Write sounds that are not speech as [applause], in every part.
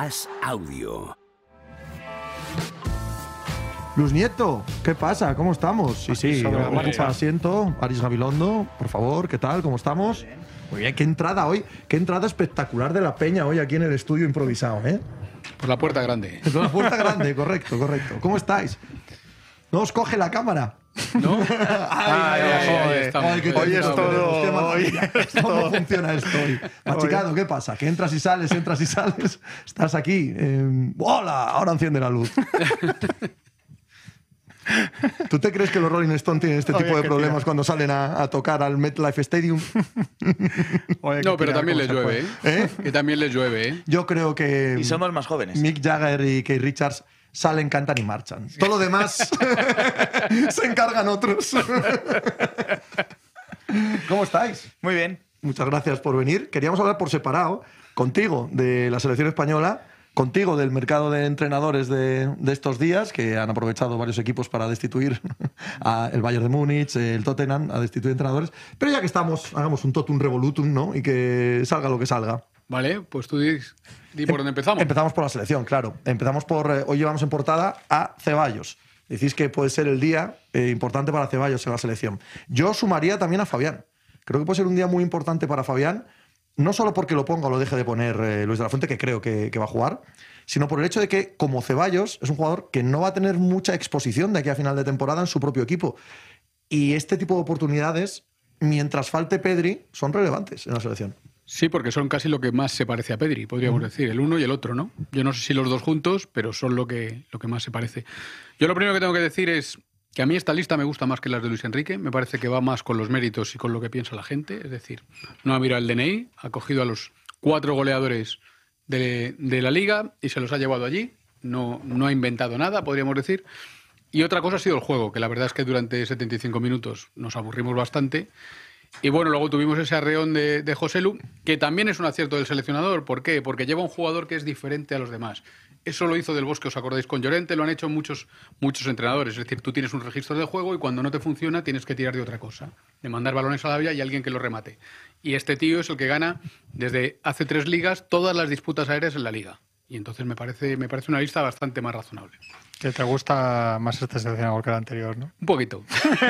As Audio. Luz Nieto, ¿qué pasa? ¿Cómo estamos? Sí, sí, la ocupa asiento. Aris Gabilondo, por favor, ¿qué tal? ¿Cómo estamos? Muy bien, qué entrada hoy, qué entrada espectacular de la peña hoy aquí en el estudio improvisado, ¿eh? Por la puerta grande. Es una puerta grande, correcto, correcto. ¿Cómo estáis? ¿No os coge la cámara? ¿No? [laughs] Ay, Ay, ay, estamos. ay, Hoy es todo, tenemos, qué hoy maravilla. ¿Cómo funciona esto hoy? Machicado, ¿qué pasa? Que entras y sales, entras y sales. Estás aquí. eh, ¡Hola! Ahora enciende la luz. ¿Tú te crees que los Rolling Stones tienen este Oye, tipo de problemas tira. cuando salen a, a tocar al MetLife Stadium? Oye, No, pero también les llueve. ¿eh? ¿Eh? Que también les llueve, ¿eh? Yo creo que Y somos más jóvenes. Mick Jagger y Keith Richards salen, cantan y marchan. Todo lo demás [laughs] se encargan otros. [laughs] ¿Cómo estáis? Muy bien. Muchas gracias por venir. Queríamos hablar por separado contigo de la selección española, contigo del mercado de entrenadores de, de estos días, que han aprovechado varios equipos para destituir a el Bayern de Múnich, el Tottenham, a destituir entrenadores. Pero ya que estamos, hagamos un totum revolutum, ¿no? Y que salga lo que salga. Vale, pues tú di, di por dónde empezamos. Empezamos por la selección, claro. Empezamos por. eh, hoy llevamos en portada a Ceballos. Decís que puede ser el día eh, importante para Ceballos en la selección. Yo sumaría también a Fabián. Creo que puede ser un día muy importante para Fabián, no solo porque lo ponga o lo deje de poner eh, Luis de la Fuente, que creo que, que va a jugar, sino por el hecho de que, como Ceballos, es un jugador que no va a tener mucha exposición de aquí a final de temporada en su propio equipo. Y este tipo de oportunidades, mientras falte Pedri, son relevantes en la selección. Sí, porque son casi lo que más se parece a Pedri, podríamos decir, el uno y el otro, ¿no? Yo no sé si los dos juntos, pero son lo que, lo que más se parece. Yo lo primero que tengo que decir es que a mí esta lista me gusta más que las de Luis Enrique, me parece que va más con los méritos y con lo que piensa la gente, es decir, no ha mirado el DNI, ha cogido a los cuatro goleadores de, de la liga y se los ha llevado allí, no, no ha inventado nada, podríamos decir. Y otra cosa ha sido el juego, que la verdad es que durante 75 minutos nos aburrimos bastante. Y bueno, luego tuvimos ese arreón de, José Lu, que también es un acierto del seleccionador. ¿Por qué? Porque lleva un jugador que es diferente a los demás. Eso lo hizo Del Bosque, os acordáis, con Llorente, lo han hecho muchos, muchos entrenadores. Es decir, tú tienes un registro de juego y cuando no te funciona tienes que tirar de otra cosa. De mandar balones a la vía y alguien que lo remate. Y este tío es el que gana desde hace tres ligas todas las disputas aéreas en la liga. Y entonces me parece, me parece una lista bastante más razonable. Que te gusta más este seleccionador que el anterior, ¿no? Un poquito.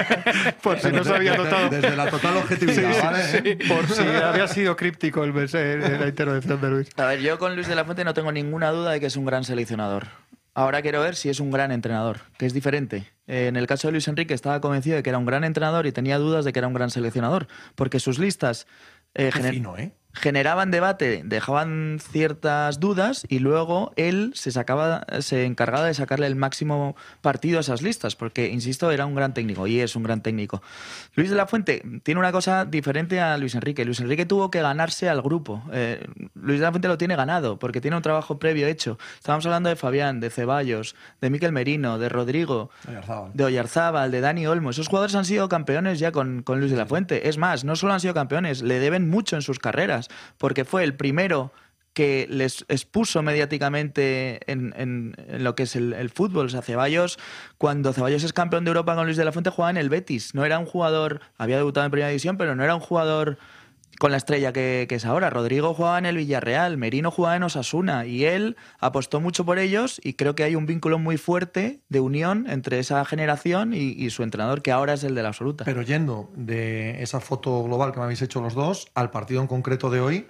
[laughs] Por si no se había notado. Desde la total objetividad, ¿vale? Por si había sido críptico el, la intervención de Luis. A ver, yo con Luis de la Fuente no tengo ninguna duda de que es un gran seleccionador. Ahora quiero ver si es un gran entrenador, que es diferente. Eh, en el caso de Luis Enrique estaba convencido de que era un gran entrenador y tenía dudas de que era un gran seleccionador, porque sus listas eh, Qué gener- fino, ¿eh? Generaban debate, dejaban ciertas dudas y luego él se sacaba, se encargaba de sacarle el máximo partido a esas listas, porque insisto, era un gran técnico y es un gran técnico. Luis de la Fuente tiene una cosa diferente a Luis Enrique. Luis Enrique tuvo que ganarse al grupo. Eh, Luis de la Fuente lo tiene ganado porque tiene un trabajo previo hecho. Estábamos hablando de Fabián, de Ceballos, de Miquel Merino, de Rodrigo, Oyarzábal. de Oyarzábal, de Dani Olmo. Esos jugadores han sido campeones ya con, con Luis de la Fuente. Es más, no solo han sido campeones, le deben mucho en sus carreras, porque fue el primero que les expuso mediáticamente en, lo que es el, el fútbol. O sea, Ceballos, cuando Ceballos es campeón de Europa con Luis de la Fuente, jugaba en el Betis. No era un jugador, había debutado en Primera División, pero no era un jugador con la estrella que, es ahora. Rodrigo jugaba en el Villarreal, Merino jugaba en Osasuna y él apostó mucho por ellos y creo que hay un vínculo muy fuerte de unión entre esa generación y, y su entrenador que ahora es el de la absoluta. Pero yendo de esa foto global que me habéis hecho los dos al partido en concreto de hoy,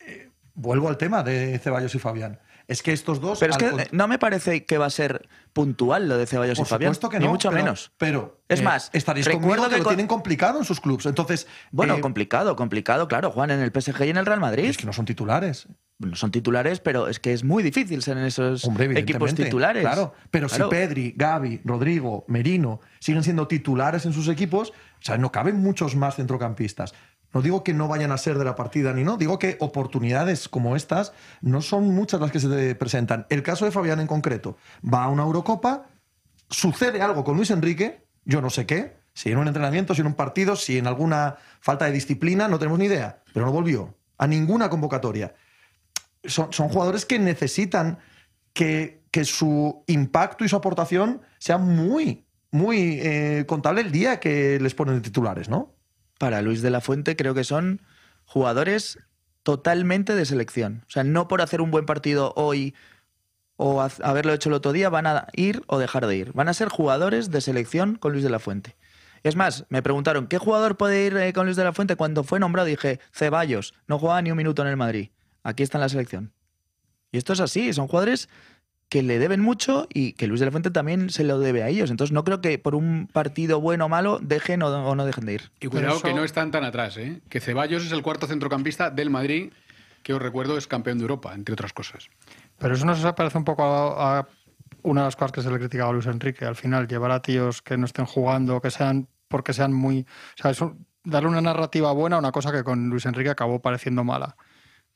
eh, vuelvo al tema de Ceballos y Fabián. Es que estos dos. Pero es que no me parece que va a ser puntual lo de Ceballos por y Fabián, supuesto que ni no, mucho pero- menos. Pero Es eh, más, estaréis recuerdo que, que lo con- tienen complicado en sus clubes. Entonces, Bueno, eh, complicado, complicado, claro. Juan en el PSG y en el Real Madrid. es que no son titulares. No son titulares, pero es que es muy difícil ser en esos Hombre, equipos titulares. Claro, pero Claro. si Pedri, Gaby, Rodrigo, Merino siguen siendo titulares en sus equipos, o sea, no caben muchos más centrocampistas. No digo que no vayan a ser de la partida ni no, digo que oportunidades como estas no son muchas las que se presentan. El caso de Fabián en concreto, va a una Eurocopa, sucede algo con Luis Enrique, yo no sé qué, si en un entrenamiento, si en un partido, si en alguna falta de disciplina, no tenemos ni idea, pero no volvió a ninguna convocatoria son, son jugadores que necesitan que, que su impacto y su aportación sea muy, muy eh, contable el día que les ponen de titulares, ¿no? Para Luis de la Fuente creo que son jugadores totalmente de selección. O sea, no por hacer un buen partido hoy o haberlo hecho el otro día van a ir o dejar de ir. Van a ser jugadores de selección con Luis de la Fuente. Es más, me preguntaron, ¿qué jugador puede ir eh, con Luis de la Fuente? Cuando fue nombrado dije, Ceballos, no juega ni un minuto en el Madrid. Aquí está en la selección. Y esto es así, son jugadores que le deben mucho y que Luis de la Fuente también se lo debe a ellos. Entonces no creo que por un partido bueno o malo dejen o, o no dejen de ir. Y cuidado eso- que no están tan atrás, ¿eh? Que Ceballos es el cuarto centrocampista del Madrid, que os recuerdo es campeón de Europa, entre otras cosas. Pero eso nos parece un poco a, a una de las cosas que se le criticaba a Luis Enrique. Al final, llevar a tíos que no estén jugando, que sean porque sean muy. O sea, es un- darle una narrativa buena a una cosa que con Luis Enrique acabó pareciendo mala.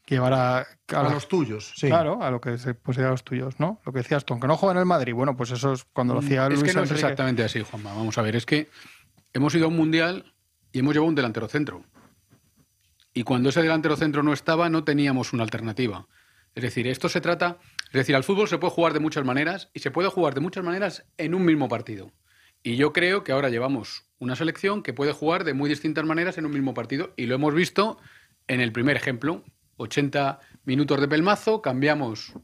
Llevar a. a A la- los tuyos, sí. Claro, a lo que se pusiera a los tuyos, ¿no? Lo que decías tú, aunque no juega en el Madrid, bueno, pues eso es cuando lo hacía Mm, es Luis que no es exactamente así, Juanma. Vamos a ver, es que hemos ido a un mundial y hemos llevado un delantero centro. Y cuando ese delantero centro no estaba, no teníamos una alternativa. Es decir, esto se trata. Es decir, al fútbol se puede jugar de muchas maneras y se puede jugar de muchas maneras en un mismo partido. Y yo creo que ahora llevamos una selección que puede jugar de muy distintas maneras en un mismo partido. Y lo hemos visto en el primer ejemplo. 80 minutos de pelmazo, cambiamos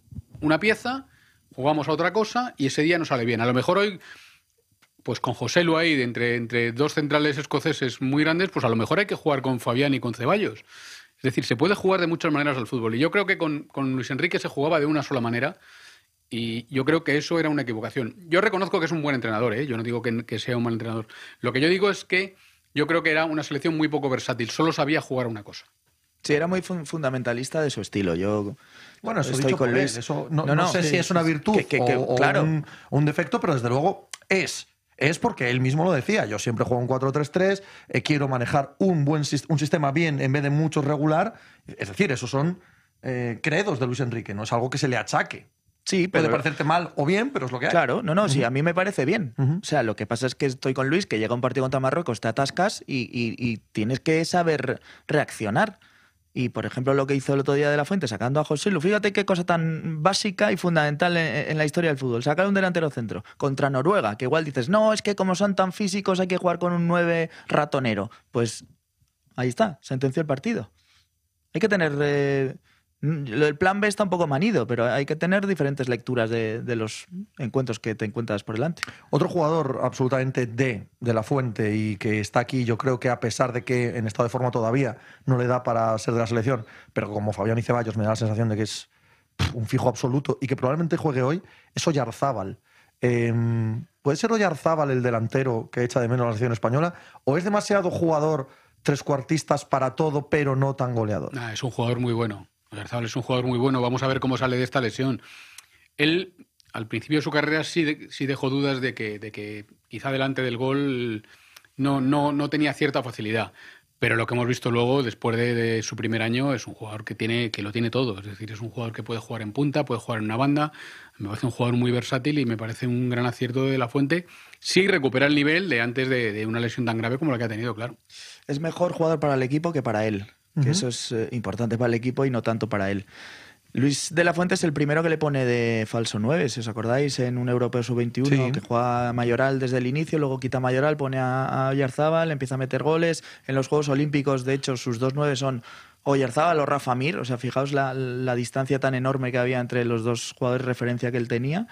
una pieza, jugamos a otra cosa y ese día no sale bien. A lo mejor hoy pues con José Lu ahí, entre, entre dos centrales escoceses muy grandes, pues a lo mejor hay que jugar con Fabián y con Ceballos. Es decir, se puede jugar de muchas maneras al fútbol. Y yo creo que con, con Luis Enrique se jugaba de una sola manera. Y yo creo que eso era una equivocación. Yo reconozco que es un buen entrenador, ¿eh? yo no digo que, que sea un mal entrenador. Lo que yo digo es que yo creo que era una selección muy poco versátil, solo sabía jugar una cosa. Sí, era muy fun- fundamentalista de su estilo. Yo Bueno, eso estoy dicho con Luis. Eso no, No, no no, sé sí, si es una virtud que- que- que- o, claro. un, un defecto, pero desde luego es. Es porque él mismo lo decía. Yo siempre juego un 4-3-3, eh, quiero manejar un buen un sistema bien en vez de mucho regular. Es decir, esos son eh, credos de Luis Enrique, no es algo que se le achaque. Sí, Puede pero parecerte mal o bien, pero es lo que hay. Claro, no, no, sí, a mí me parece bien. O sea, lo que pasa es que estoy con Luis, que llega un partido contra Marruecos, te atascas y, y- y tienes que saber reaccionar. Y, por ejemplo, lo que hizo el otro día de la Fuente, sacando a José Lu, fíjate qué cosa tan básica y fundamental en, la historia del fútbol. Sacar un delantero centro contra Noruega, que igual dices, no, es que como son tan físicos hay que jugar con un 9 ratonero. Pues ahí está, sentenció el partido. Hay que tener... eh, mm, del plan B está un poco manido, pero hay que tener diferentes lecturas de, de los encuentros que te encuentras por delante. Otro jugador absolutamente de, de la fuente y que está aquí, yo creo que a pesar de que en estado de forma todavía no le da para ser de la selección, pero como Fabián y Ceballos me da la sensación de que es un fijo absoluto y que probablemente juegue hoy, es Oyarzábal. Eh, ¿Puede ser Oyarzábal el delantero que echa de menos la selección española? ¿O es demasiado jugador trescuartistas para todo, pero no tan goleador? Nah, es un jugador muy bueno. Oyarzabal es un jugador muy bueno. Vamos a ver cómo sale de esta lesión. Él, al principio de su carrera, sí, de- sí dejó dudas de que, quizá delante del gol no, tenía cierta facilidad. Pero lo que hemos visto luego, después de, de su primer año, es un jugador que, tiene, que lo tiene todo. Es decir, es un jugador que puede jugar en punta, puede jugar en una banda. Me parece un jugador muy versátil y me parece un gran acierto de la fuente. Sí recupera el nivel de antes de, de una lesión tan grave como la que ha tenido, claro. Es mejor jugador para el equipo que para él. Que eso es eh, importante para el equipo y no tanto para él. Luis de la Fuente es el primero que le pone de falso 9, si os acordáis, en un europeo sub-21, Sí. que juega Mayoral desde el inicio, luego quita Mayoral, pone a, a empieza a meter goles. En los Juegos Olímpicos, de hecho, sus dos nueve son Oyarzábal o Rafa Mir. O sea, fijaos la, la distancia tan enorme que había entre los dos jugadores de referencia que él tenía.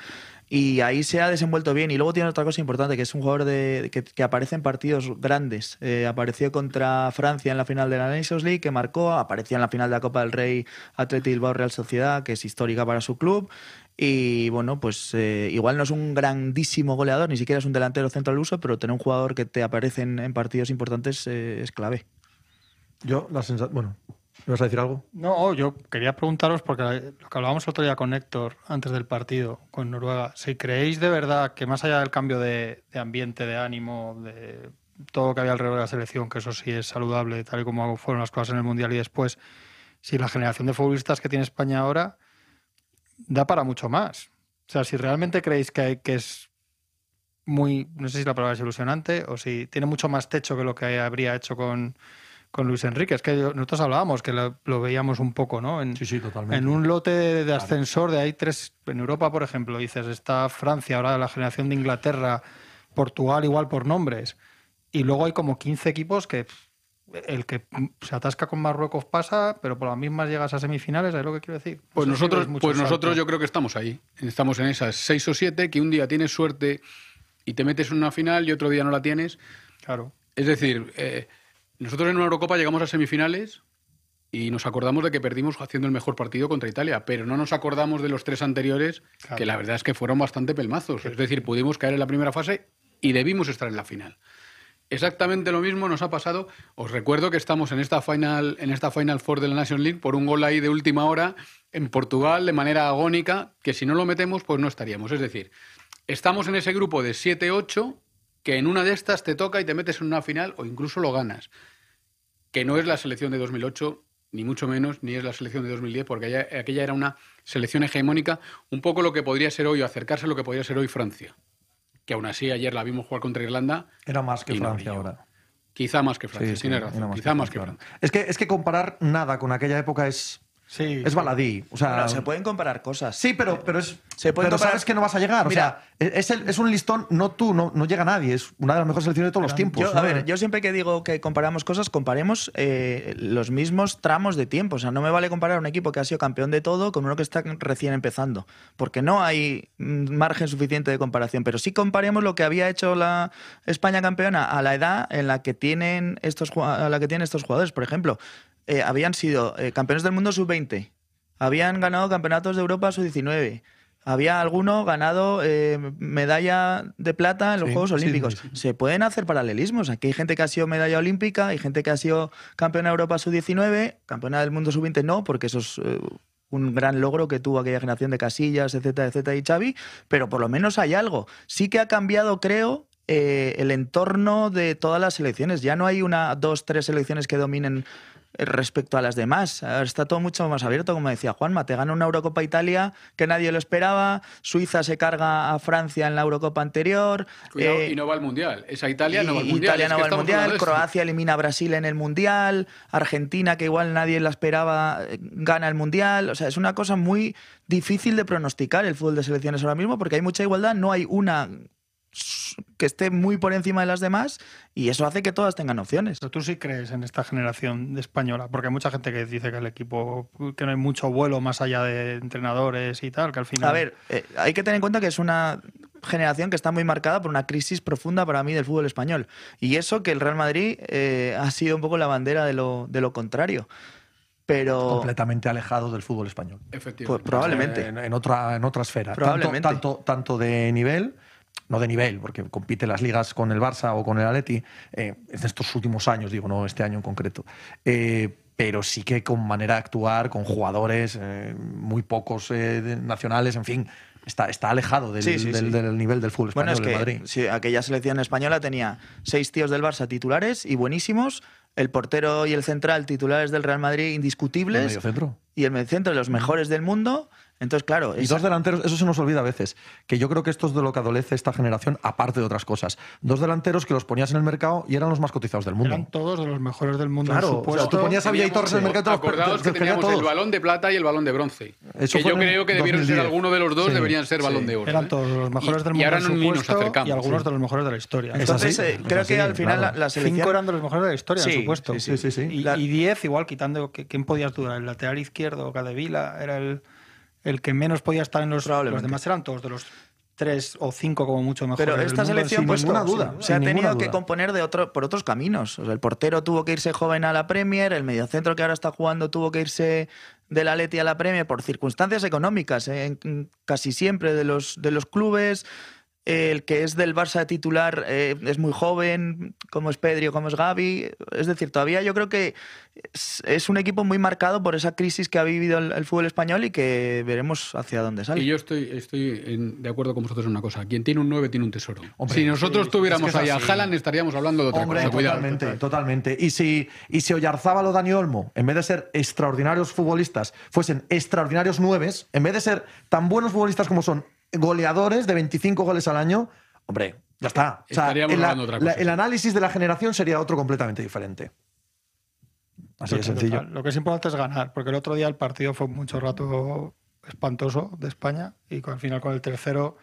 Y ahí se ha desenvuelto bien. Y luego tiene otra cosa importante, que es un jugador de, que, que aparece en partidos grandes. Eh, apareció contra Francia en la final de la Nations League, que marcó. Apareció en la final de la Copa del Rey Atleti Bilbao Real Sociedad, que es histórica para su club. Y bueno, pues eh, igual no es un grandísimo goleador, ni siquiera es un delantero centro al uso, pero tener un jugador que te aparece en, en partidos importantes eh, es clave. Yo, la sensación. Bueno, ¿me vas a decir algo? No, yo quería preguntaros, porque lo que hablábamos el otro día con Héctor antes del partido con Noruega, si creéis de verdad que más allá del cambio de, ambiente, de ánimo, de todo lo que había alrededor de la selección, que eso sí es saludable, tal y como fueron las cosas en el Mundial y después, si la generación de futbolistas que tiene España ahora da para mucho más. O sea, si realmente creéis que, que es muy, no sé si la palabra es ilusionante o si tiene mucho más techo que lo que habría hecho con, con Luis Enrique. Es que nosotros hablábamos que lo, lo veíamos un poco, ¿no? En, Sí, sí, totalmente. en un lote de, de ascensor de hay tres, en Europa, por ejemplo, dices, está Francia, ahora la generación de Inglaterra, Portugal igual por nombres, y luego hay como 15 equipos que el que se atasca con Marruecos pasa, pero por las mismas llegas a semifinales, ¿es lo que quiero decir? Pues Eso nosotros, pues nosotros yo creo que estamos ahí. Estamos en esas seis o siete que un día tienes suerte y te metes en una final y otro día no la tienes. Claro. Es decir, eh, nosotros en una Eurocopa llegamos a semifinales y nos acordamos de que perdimos haciendo el mejor partido contra Italia, pero no nos acordamos de los tres anteriores, Claro. que la verdad es que fueron bastante pelmazos. Es decir, pudimos caer en la primera fase y debimos estar en la final. Exactamente lo mismo nos ha pasado. Os recuerdo que estamos en esta final, en esta final four de la Nation League por un gol ahí de última hora en Portugal de manera agónica, que si no lo metemos, pues no estaríamos. Es decir, estamos en ese grupo de 7-8 que en una de estas te toca y te metes en una final o incluso lo ganas. Que no es la selección de 2008, ni mucho menos, ni es la selección de 2010, porque aquella, aquella era una selección hegemónica, un poco lo que podría ser hoy, o acercarse a lo que podría ser hoy Francia. Que aún así ayer la vimos jugar contra Irlanda, Era más que no Francia ahora. quizá más que Francia, Sí, sí, tiene era razón, quizá más que Francia Francia. Es que, es que comparar nada con aquella época es, Sí. es baladí. O sea, se pueden comparar cosas. Sí, pero, pero es. Se pueden pero comparar- sabes que no vas a llegar. Mira. o sea, es, el- es un listón, no tú, no, no llega nadie. Es una de las mejores selecciones de todos los tiempos. Yo, a ver, yo siempre que digo que comparamos cosas, comparemos eh, los mismos tramos de tiempo. O sea, no me vale comparar un equipo que ha sido campeón de todo con uno que está recién empezando. Porque no hay mm, margen suficiente de comparación. Pero sí comparemos lo que había hecho la España campeona a la edad en la que tienen estos, a la que tienen estos jugadores. Por ejemplo, eh, habían sido eh, campeones del mundo sub-20. Habían ganado campeonatos de Europa sub-19. Había alguno ganado eh, medalla de plata en los Sí, Juegos Olímpicos. sí, sí. Se pueden hacer paralelismos. Aquí hay gente que ha sido medalla olímpica, hay gente que ha sido campeona de Europa sub-19, campeona del mundo sub-20 no, porque eso es eh, un gran logro que tuvo aquella generación de Casillas, etcétera, etcétera, y Xavi, pero por lo menos hay algo. Sí que ha cambiado, creo, eh, el entorno de todas las selecciones. Ya no hay una, dos, tres selecciones que dominen respecto a las demás. Está todo mucho más abierto, como decía Juanma. Te gana una Eurocopa Italia que nadie lo esperaba. Suiza se carga a Francia en la Eurocopa anterior. Cuidado, eh, y no va al Mundial. Esa Italia no va al Mundial. Italia no va al Mundial. Croacia elimina a Brasil en el Mundial, Argentina, que igual nadie la esperaba, gana el Mundial. O sea, es una cosa muy difícil de pronosticar el fútbol de selecciones ahora mismo porque hay mucha igualdad, no hay una que esté muy por encima de las demás y eso hace que todas tengan opciones. Pero tú sí crees en esta generación de española, porque hay mucha gente que dice que el equipo, que no hay mucho vuelo más allá de entrenadores y tal, que al final... A ver, eh, hay que tener en cuenta que es una generación que está muy marcada por una crisis profunda para mí del fútbol español. Y eso que el Real Madrid eh, ha sido un poco la bandera de lo, de lo contrario. Pero completamente alejado del fútbol español. Efectivamente. Pues probablemente. En, en otra, en otra esfera. Probablemente. Tanto, tanto, tanto de nivel, no de nivel, porque compite las ligas con el Barça o con el Atleti, eh, en estos últimos años, digo, no este año en concreto. Eh, pero sí que con manera de actuar, con jugadores, eh, muy pocos eh, de- nacionales, en fin, está, está alejado del, Sí, sí, del- sí. del nivel del fútbol Bueno, español es de que Madrid. sí, aquella selección española tenía seis tíos del Barça titulares y buenísimos, el portero y el central titulares del Real Madrid El indiscutibles mediocentro. y el mediocentro de los mejores del mundo. Entonces, claro, Y esa- dos delanteros, eso se nos olvida a veces, que yo creo que esto es de lo que adolece esta generación, aparte de otras cosas. Dos delanteros que los ponías en el mercado y eran los más cotizados del mundo. eran todos de los mejores del mundo. Claro, en su o sea, tú ponías a Villa y Torres en el mercado y te los- Acordaos que teníamos el balón de plata y el balón de bronce. Eso que yo creo que debieron ser 2010. alguno de los dos, Sí, deberían ser balón de oro. Eran ¿eh? todos los mejores Y- del y mundo. ahora en su ni nos acercamos, Y algunos sí. de los mejores de la historia. Es Entonces, así, eh, creo así, que al final claro. la, la selección... Cinco eran de los mejores de la historia en Sí, su puesto. sí, sí, sí, sí. Y, y diez, igual quitando que- quién podías dudar. El lateral izquierdo, Cadevila, era el, el que menos podía estar en los. Los demás eran todos de los tres o cinco como mucho mejores. Pero esta selección pues, ninguna duda. se ha tenido que componer de otro, por otros caminos. O sea, el portero tuvo que irse joven a la Premier, el mediocentro que ahora está jugando tuvo que irse del Atleti a la Premier por circunstancias económicas, ¿eh? casi siempre de los, de los clubes. El que es del Barça titular eh, es muy joven, como es Pedri o como es Gaby. Es decir, todavía yo creo que es, es un equipo muy marcado por esa crisis que ha vivido el, el fútbol español y que veremos hacia dónde sale. Y yo estoy, estoy en- de acuerdo con vosotros en una cosa. Quien tiene un 9 tiene un tesoro. Hombre, si nosotros sí, tuviéramos es que ahí a. Haaland, estaríamos hablando de otra Hombre, cosa. Cuidado. totalmente, totalmente. Y si, y si Oyarzábal o Dani Olmo, en vez de ser extraordinarios futbolistas, fuesen extraordinarios nueves, en vez de ser tan buenos futbolistas como son goleadores de 25 goles al año, hombre, ya está. O sea, Estaríamos el, otra la- cosa. el análisis de la generación sería otro completamente diferente. Así de sencillo. total. Lo que es importante es ganar, porque el otro día el partido fue mucho rato espantoso de España y con- al final con el tercero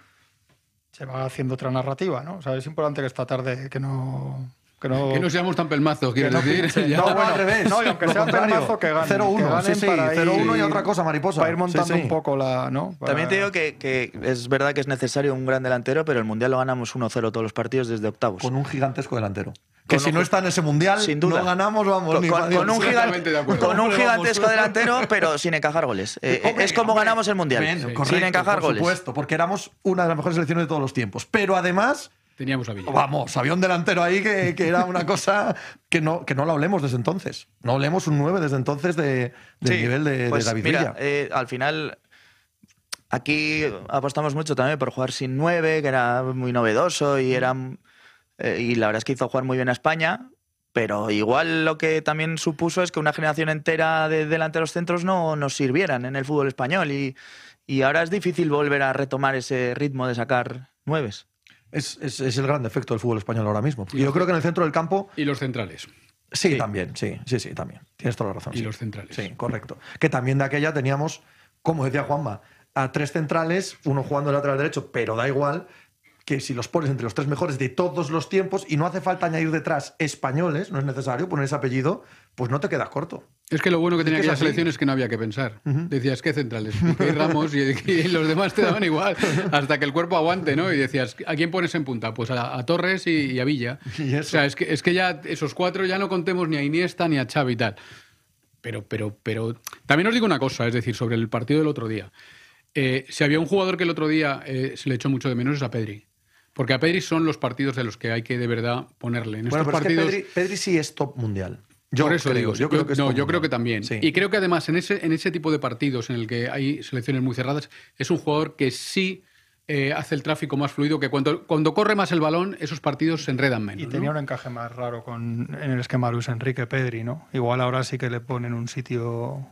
se va haciendo otra narrativa, ¿no? O sea, es importante que esta tarde que no Que no, Que no seamos tan pelmazos, quiero no decir. No, [laughs] No, bueno, al revés. No, y aunque sea pelmazo, que ganen. 0-1, que ganen sí, sí, para ir- 0-1 y otra cosa, mariposa. Para ir montando Sí, sí. un poco la. ¿no? Para- También te digo que, que es verdad que es necesario un gran delantero, pero el Mundial lo ganamos 1-0 todos los partidos desde octavos. Con un gigantesco delantero. Que Con si un- no está en ese mundial, Sin duda. no ganamos, vamos. Con, ni con- va Dios. con un, de con gigantesco delantero, pero sin encajar goles. Eh, Hombre, es como hombre. ganamos el Mundial. Bien, sin correcto, encajar por goles. supuesto, porque éramos una de las mejores selecciones de todos los tiempos. Pero además, Teníamos a Villa. vamos, había un delantero ahí que, que era una cosa que no, que no lo hablemos desde entonces. No hablemos un 9 desde entonces de, del Sí, nivel de, de pues David mira, Villa. eh, al final, aquí apostamos mucho también por jugar sin nueve, que era muy novedoso y era eh, y la verdad es que hizo jugar muy bien a España. Pero igual lo que también supuso es que una generación entera de delanteros centros no nos sirvieran en el fútbol español. Y, y ahora es difícil volver a retomar ese ritmo de sacar nueves. Es, es- es el gran defecto del fútbol español ahora mismo. Y yo creo que en el centro del campo, Y los centrales. sí, también, sí, sí, sí, también. Tienes toda la razón. Y sí. los centrales. Sí, correcto. Que también de aquella teníamos, como decía Juanma, a tres centrales, uno jugando de lateral derecho, pero da igual que si los pones entre los tres mejores de todos los tiempos y no hace falta añadir detrás españoles, no es necesario poner ese apellido, pues no te quedas corto. Es que lo bueno que tenía que es aquella así. selección es que no había que pensar. Decías, ¿qué centrales? ¿Qué Ramos? Y, y los demás te daban igual, [laughs] hasta que el cuerpo aguante, ¿no? Y decías, ¿a quién pones en punta? Pues a, a Torres y, y a Villa. [laughs] Y. O sea, es que, es que ya esos cuatro ya no contemos ni a Iniesta ni a Xavi y tal. Pero, pero, pero... También os digo una cosa, es decir, sobre el partido del otro día. Eh, si había un jugador que el otro día eh, se le echó mucho de menos es a Pedri. Porque a Pedri son los partidos de los que hay que de verdad ponerle. En bueno, estos pero partidos... es que Pedri, Pedri sí es top mundial. Yo Por eso creo, digo, yo creo que es no, yo creo que también. Sí. Y creo que además en ese, en ese tipo de partidos en el que hay selecciones muy cerradas, es un jugador que sí eh, hace el tráfico más fluido, que cuando, cuando corre más el balón, esos partidos se enredan menos. Y ¿no? tenía un encaje más raro con, en el esquema Luis Enrique Pedri, ¿no? Igual ahora sí que le ponen un sitio.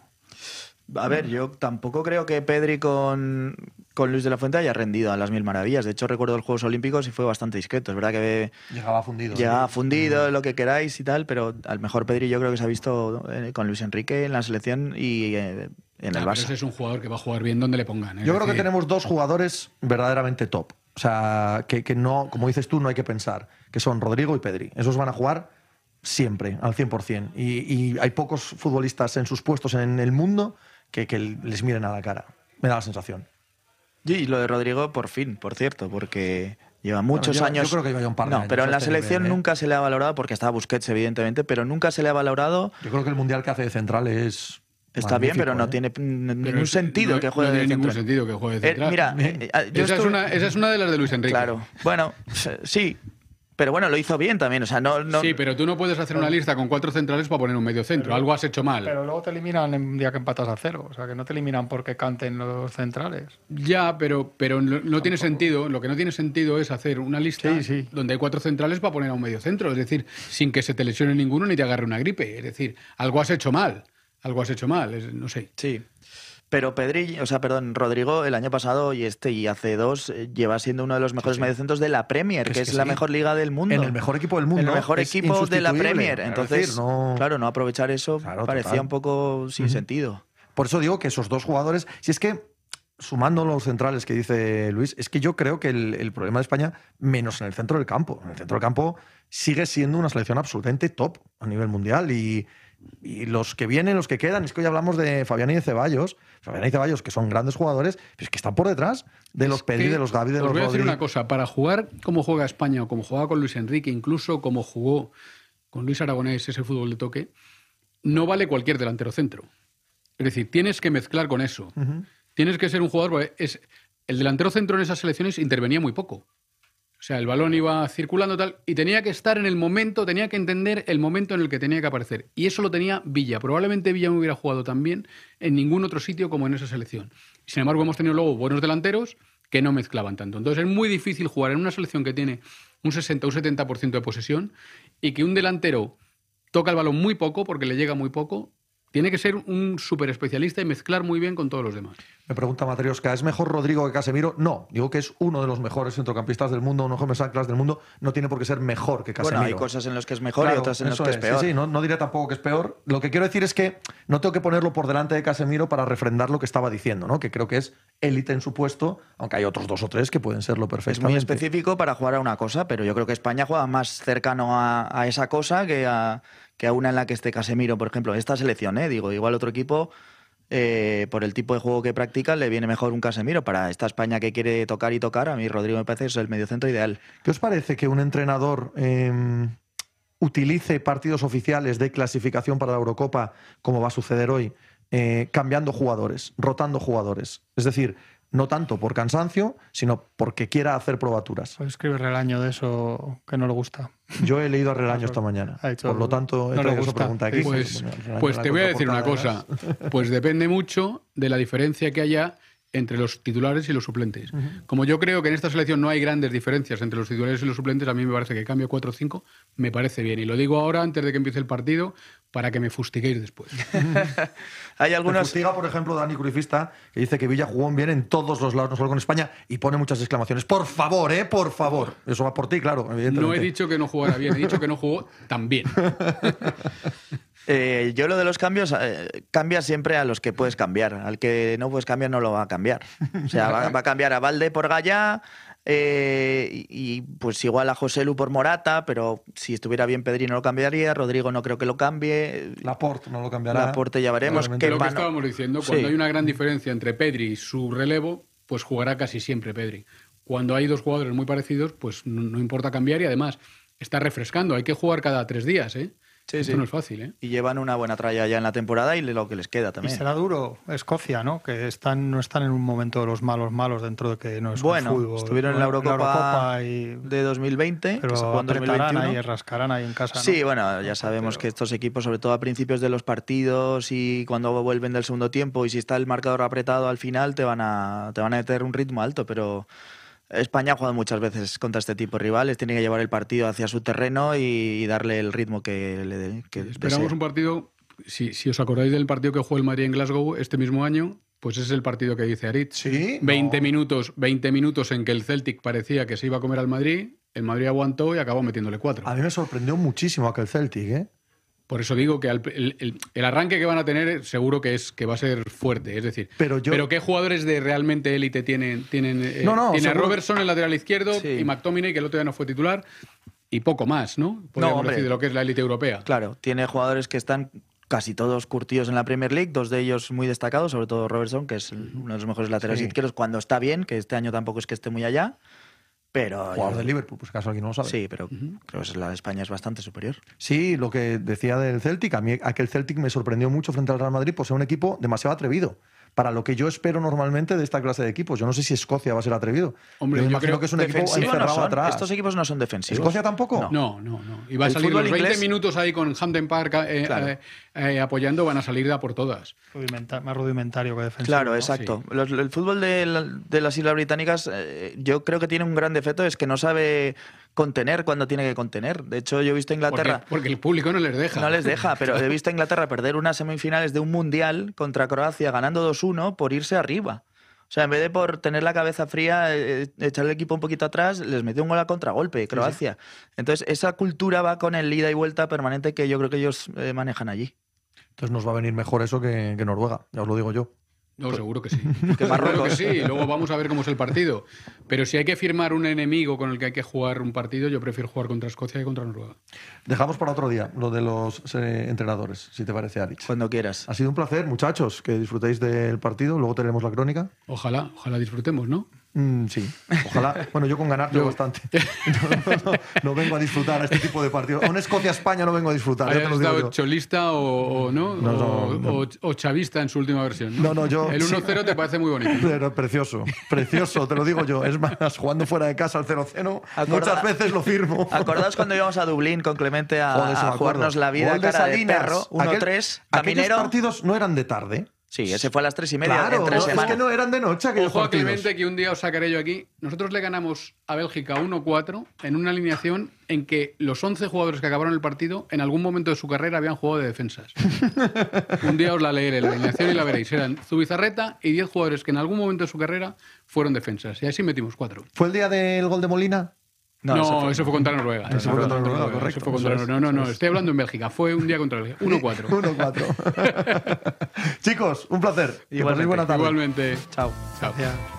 A ver, yo tampoco creo que Pedri con, con Luis de la Fuente haya rendido a las mil maravillas. De hecho, recuerdo los Juegos Olímpicos y fue bastante discreto. Es verdad que Llegaba fundido. llegaba sí. fundido, lo que queráis y tal, pero al mejor Pedri yo creo que se ha visto eh, con Luis Enrique en la selección y eh, en Ah, el ese Barça. es un jugador que va a jugar bien donde le pongan. es Yo creo que tenemos dos jugadores verdaderamente top. O sea, que, que no, como dices tú, no hay que pensar, que son Rodrigo y Pedri. Esos van a jugar siempre, al 100%. Y, y hay pocos futbolistas en sus puestos en el mundo que, que les miren a la cara. Me da la sensación. Y lo de Rodrigo, por fin, por cierto, porque lleva muchos lleva- años. yo creo que lleva ya un par de no, años pero en la este selección nivel, ¿eh? nunca se le ha valorado, porque estaba Busquets, evidentemente, pero nunca se le ha valorado. Yo creo que el mundial que hace de central es. Está bien, pero no ¿eh? tiene n- pero ningún es- sentido no- que juegue no de tiene ningún central. sentido que juegue de Eh, central. mira, eh, [laughs] eh, yo esa, es estuve- una, esa es una de las de Luis Enrique. Claro. Bueno, sí. Pero bueno, lo hizo bien también. O sea, no, no- Sí, pero tú no puedes hacer una lista con cuatro centrales para poner un medio centro. Algo has hecho mal. Pero luego te eliminan en día que empatas a cero. O sea, que no te eliminan porque canten los centrales. Ya, pero, pero no, no tiene sentido. Lo que no tiene sentido es hacer una lista Sí, sí. donde hay cuatro centrales para poner a un medio centro. Es decir, sin que se te lesione ninguno ni te agarre una gripe. Es decir, algo has hecho mal. Algo has hecho mal. es- no sé. Sí. Pero Pedri, o sea, perdón, Rodrigo el año pasado y este y hace dos eh, lleva siendo uno de los mejores mediocentros de la Premier, Que que, es que la sí. mejor liga del mundo. En el mejor equipo del mundo. El mejor equipo de la. Premier. Es Entonces, decir, no- claro, no aprovechar eso Claro, parecía total. un poco sin sentido. Por eso digo que esos dos jugadores, si es que sumando los centrales que dice Luis, es que yo creo que el, el problema de España, menos en el centro del campo, en el centro del campo sigue siendo una selección absolutamente top a nivel mundial y, y los que vienen, los que quedan, es que hoy hablamos de Fabián y de Ceballos, Fabián y Ceballos que son grandes jugadores, pero es que están por detrás de los Pedri, de los Gavi, de os los voy a decir una cosa. Para jugar como juega España o como jugaba con Luis Enrique, incluso como jugó con Luis Aragonés ese fútbol de toque, no vale cualquier delantero centro. Es decir, tienes que mezclar con eso. Tienes que ser un jugador. Es, el delantero centro en esas selecciones intervenía muy poco. O sea, el balón iba circulando tal y tenía que estar en el momento, tenía que entender el momento en el que tenía que aparecer. Y eso lo tenía Villa. Probablemente Villa no hubiera jugado tan bien en ningún otro sitio como en esa selección. Sin embargo, hemos tenido luego buenos delanteros que no mezclaban tanto. Entonces es muy difícil jugar en una selección que tiene un 60 o un 70% de posesión y que un delantero toca el balón muy poco porque le llega muy poco Tiene que ser un súper especialista y mezclar muy bien con todos los demás. Me pregunta Matriosca, ¿es mejor Rodrigo que Casemiro? No, digo que es uno de los mejores centrocampistas del mundo, uno de los mejores anclas del mundo. No tiene por qué ser mejor que Casemiro. Bueno, hay cosas en las que es mejor y otras en las que es es. peor. Sí, sí, no, no diré tampoco que es peor. Lo que quiero decir es que no tengo que ponerlo por delante de Casemiro para refrendar lo que estaba diciendo, ¿no? Que creo que es élite en su puesto, aunque hay otros dos o tres que pueden serlo Es perfectamente. muy específico para jugar a una cosa, pero yo creo que España juega más cercano a, a esa cosa que a, que a una en la que esté Casemiro, por ejemplo. Esta selección, ¿eh? digo, igual otro equipo, eh, por el tipo de juego que practica, le viene mejor un Casemiro. Para esta España que quiere tocar y tocar, a mí Rodrigo me parece que es el mediocentro ideal. ¿Qué os parece que un entrenador eh, utilice partidos oficiales de clasificación para la Eurocopa, como va a suceder hoy, eh, cambiando jugadores, rotando jugadores? Es decir, no tanto por cansancio, sino porque quiera hacer probaturas. Puedes escribirle el año de eso que no le gusta. Yo he leído a Relaño esta mañana. Ha dicho- Por lo tanto, he no traído esa pregunta aquí. Pues, pues te voy a decir una cosa. Pues depende mucho de la diferencia que haya entre los titulares y los suplentes. Como yo creo que en esta selección no hay grandes diferencias entre los titulares y los suplentes, a mí me parece que cambio 4-5 me parece bien. Y lo digo ahora antes de que empiece el partido para que me fustiguéis después. [laughs] Hay Me algunos. fustiga, por ejemplo, Dani Cruyffista, que dice que Villa jugó bien en todos los lados, no solo con España, y pone muchas exclamaciones. Por favor, ¿eh? Por favor. Eso va por ti, claro, evidentemente. No he dicho que no jugara bien, he dicho que no jugó tan bien. [laughs] Eh, yo lo de los cambios, eh, cambia siempre a los que puedes cambiar. Al que no puedes cambiar no lo va a cambiar. O sea, va, va a cambiar a Valde por Gallá eh, y, y, pues igual a José Lu por Morata, pero si estuviera bien Pedri no lo cambiaría, Rodrigo no creo que lo cambie. Laporte no lo cambiará. Laporte ya veremos qué lo que estábamos diciendo, Sí. cuando hay una gran diferencia entre Pedri y su relevo, pues jugará casi siempre Pedri. Cuando hay dos jugadores muy parecidos, pues no, no importa cambiar y además está refrescando. Hay que jugar cada tres días, ¿eh? Sí, Esto sí. no es fácil, ¿eh? Y llevan una buena tralla ya en la temporada y lo que les queda Y también. será duro Escocia, ¿no? Que están, no están en un momento de los malos malos dentro de que no es Bueno, fútbol. estuvieron en la Eurocopa, Eurocopa y, de 2020, pero 2021. ahí, rascarán ahí en casa. ¿no? Sí, bueno, ya sabemos que estos equipos, sobre todo a principios de los partidos y cuando vuelven del segundo tiempo y si está el marcador apretado al final, te van a, te van a meter un ritmo alto, pero España ha jugado muchas veces contra este tipo de rivales, tiene que llevar el partido hacia su terreno y, y darle el ritmo que le dé. Esperamos desee. un partido, si, si os acordáis del partido que jugó el Madrid en Glasgow este mismo año, pues ese es el partido que dice Aritz. Sí. 20 no. minutos, 20 minutos en que el Celtic parecía que se iba a comer al Madrid, el Madrid aguantó y acabó metiéndole cuatro. A mí me sorprendió muchísimo aquel Celtic, ¿eh? Por eso digo que al- el, el- el arranque que van a tener seguro que es que va a ser fuerte. Es decir, Pero yo- qué jugadores de realmente élite tienen. tienen eh, No, no, tiene seguro- Robertson, el lateral izquierdo, Sí. y McTominay, que el otro día no fue titular, y poco más, ¿no? Podríamos hombre. decir de lo que es la élite europea. Claro, tiene jugadores que están casi todos curtidos en la Premier League, dos de ellos muy destacados, sobre todo Robertson, que es uno de los mejores laterales Sí. izquierdos cuando está bien, que este año tampoco es que esté muy allá, pero... Jugador de Liverpool, pues caso alguien no lo sabe. Sí, pero creo que la de España es bastante superior. Sí, lo que decía del Celtic, a mí aquel Celtic me sorprendió mucho frente al Real Madrid por ser un equipo demasiado atrevido. Para lo que yo espero normalmente de esta clase de equipos. Yo no sé si Escocia va a ser atrevido. Hombre, yo me yo imagino creo que es un equipo no encerrado son, atrás. Estos equipos no son defensivos. ¿Escocia tampoco? No, no, no. Y va a salir los 20 inglés- minutos ahí con Hampden Park eh, Claro. eh, eh, apoyando, van a salir de a por todas. Rudimenta- más rudimentario que defensivo. Claro, ¿no? exacto. Los- el fútbol de, la- de las Islas Británicas eh, yo creo que tiene un gran defecto, es que no sabe contener cuando tiene que contener. De hecho, yo he visto a Porque, Inglaterra... porque el público no les deja. No les deja, pero he visto a [laughs] Inglaterra perder unas semifinales de un mundial contra Croacia ganando 2-1 por irse arriba. O sea, en vez de por tener la cabeza fría, eh, echar el equipo un poquito atrás, les metió un gol a contragolpe, Croacia. Entonces, esa cultura va con el ida y vuelta permanente que yo creo que ellos eh, manejan allí. Entonces nos va a venir mejor eso que, que Noruega, ya os lo digo yo. No, seguro que sí. [laughs] Que seguro que sí. Luego vamos a ver cómo es el partido. Pero si hay que firmar un enemigo con el que hay que jugar un partido, yo prefiero jugar contra Escocia que contra Noruega. Dejamos para otro día lo de los eh, entrenadores, si te parece, Arich. Cuando quieras. Ha sido un placer, muchachos, que disfrutéis del partido. Luego tenemos la crónica. Ojalá, ojalá disfrutemos, ¿no? Mm, sí, ojalá. [laughs] Bueno, yo con ganar Yo- bastante. [laughs] No, no, no, no vengo a disfrutar a este tipo de partidos. A un Escocia-España no vengo a disfrutar, Hayas estado yo. cholista o, o no, No, no, o, no. o- o chavista en su última versión. No, no, yo- El 1-0 te parece muy bonito. Pero precioso, precioso, te lo digo yo. Es más, jugando fuera de casa al 0-0, Acorda- muchas veces lo firmo. ¿Acordaos cuando íbamos a Dublín con Clemente a, Joder, jugarnos la vida Gol de cara de Salinas. perro? Aquel- 1-3, Aquellos partidos no eran de tarde. Sí, ese fue a las tres y media Claro, en tres no, es semanas. que no eran de noche aquellos Ojo a. Clemente que un día os sacaré yo aquí. Nosotros le ganamos a Bélgica 1-4 en una alineación en que los 11 jugadores que acabaron el partido en algún momento de su carrera habían jugado de defensas. un día os la leeré la alineación y la veréis. Eran Zubizarreta y 10 jugadores que en algún momento de su carrera fueron defensas. Y así metimos 4. ¿Fue el día del gol de Molina? No, No, eso, fue, contra Noruega. Eso fue contra Noruega, correcto, Eso fue contra eso Noruega. No, no, eso no. es. Estoy hablando en Bélgica. Fue un día contra Bélgica. [laughs] 1-4. 1-4. [laughs] Chicos, un placer. Que Igualmente. buena tarde. Igualmente. Chao. Chao. Gracias.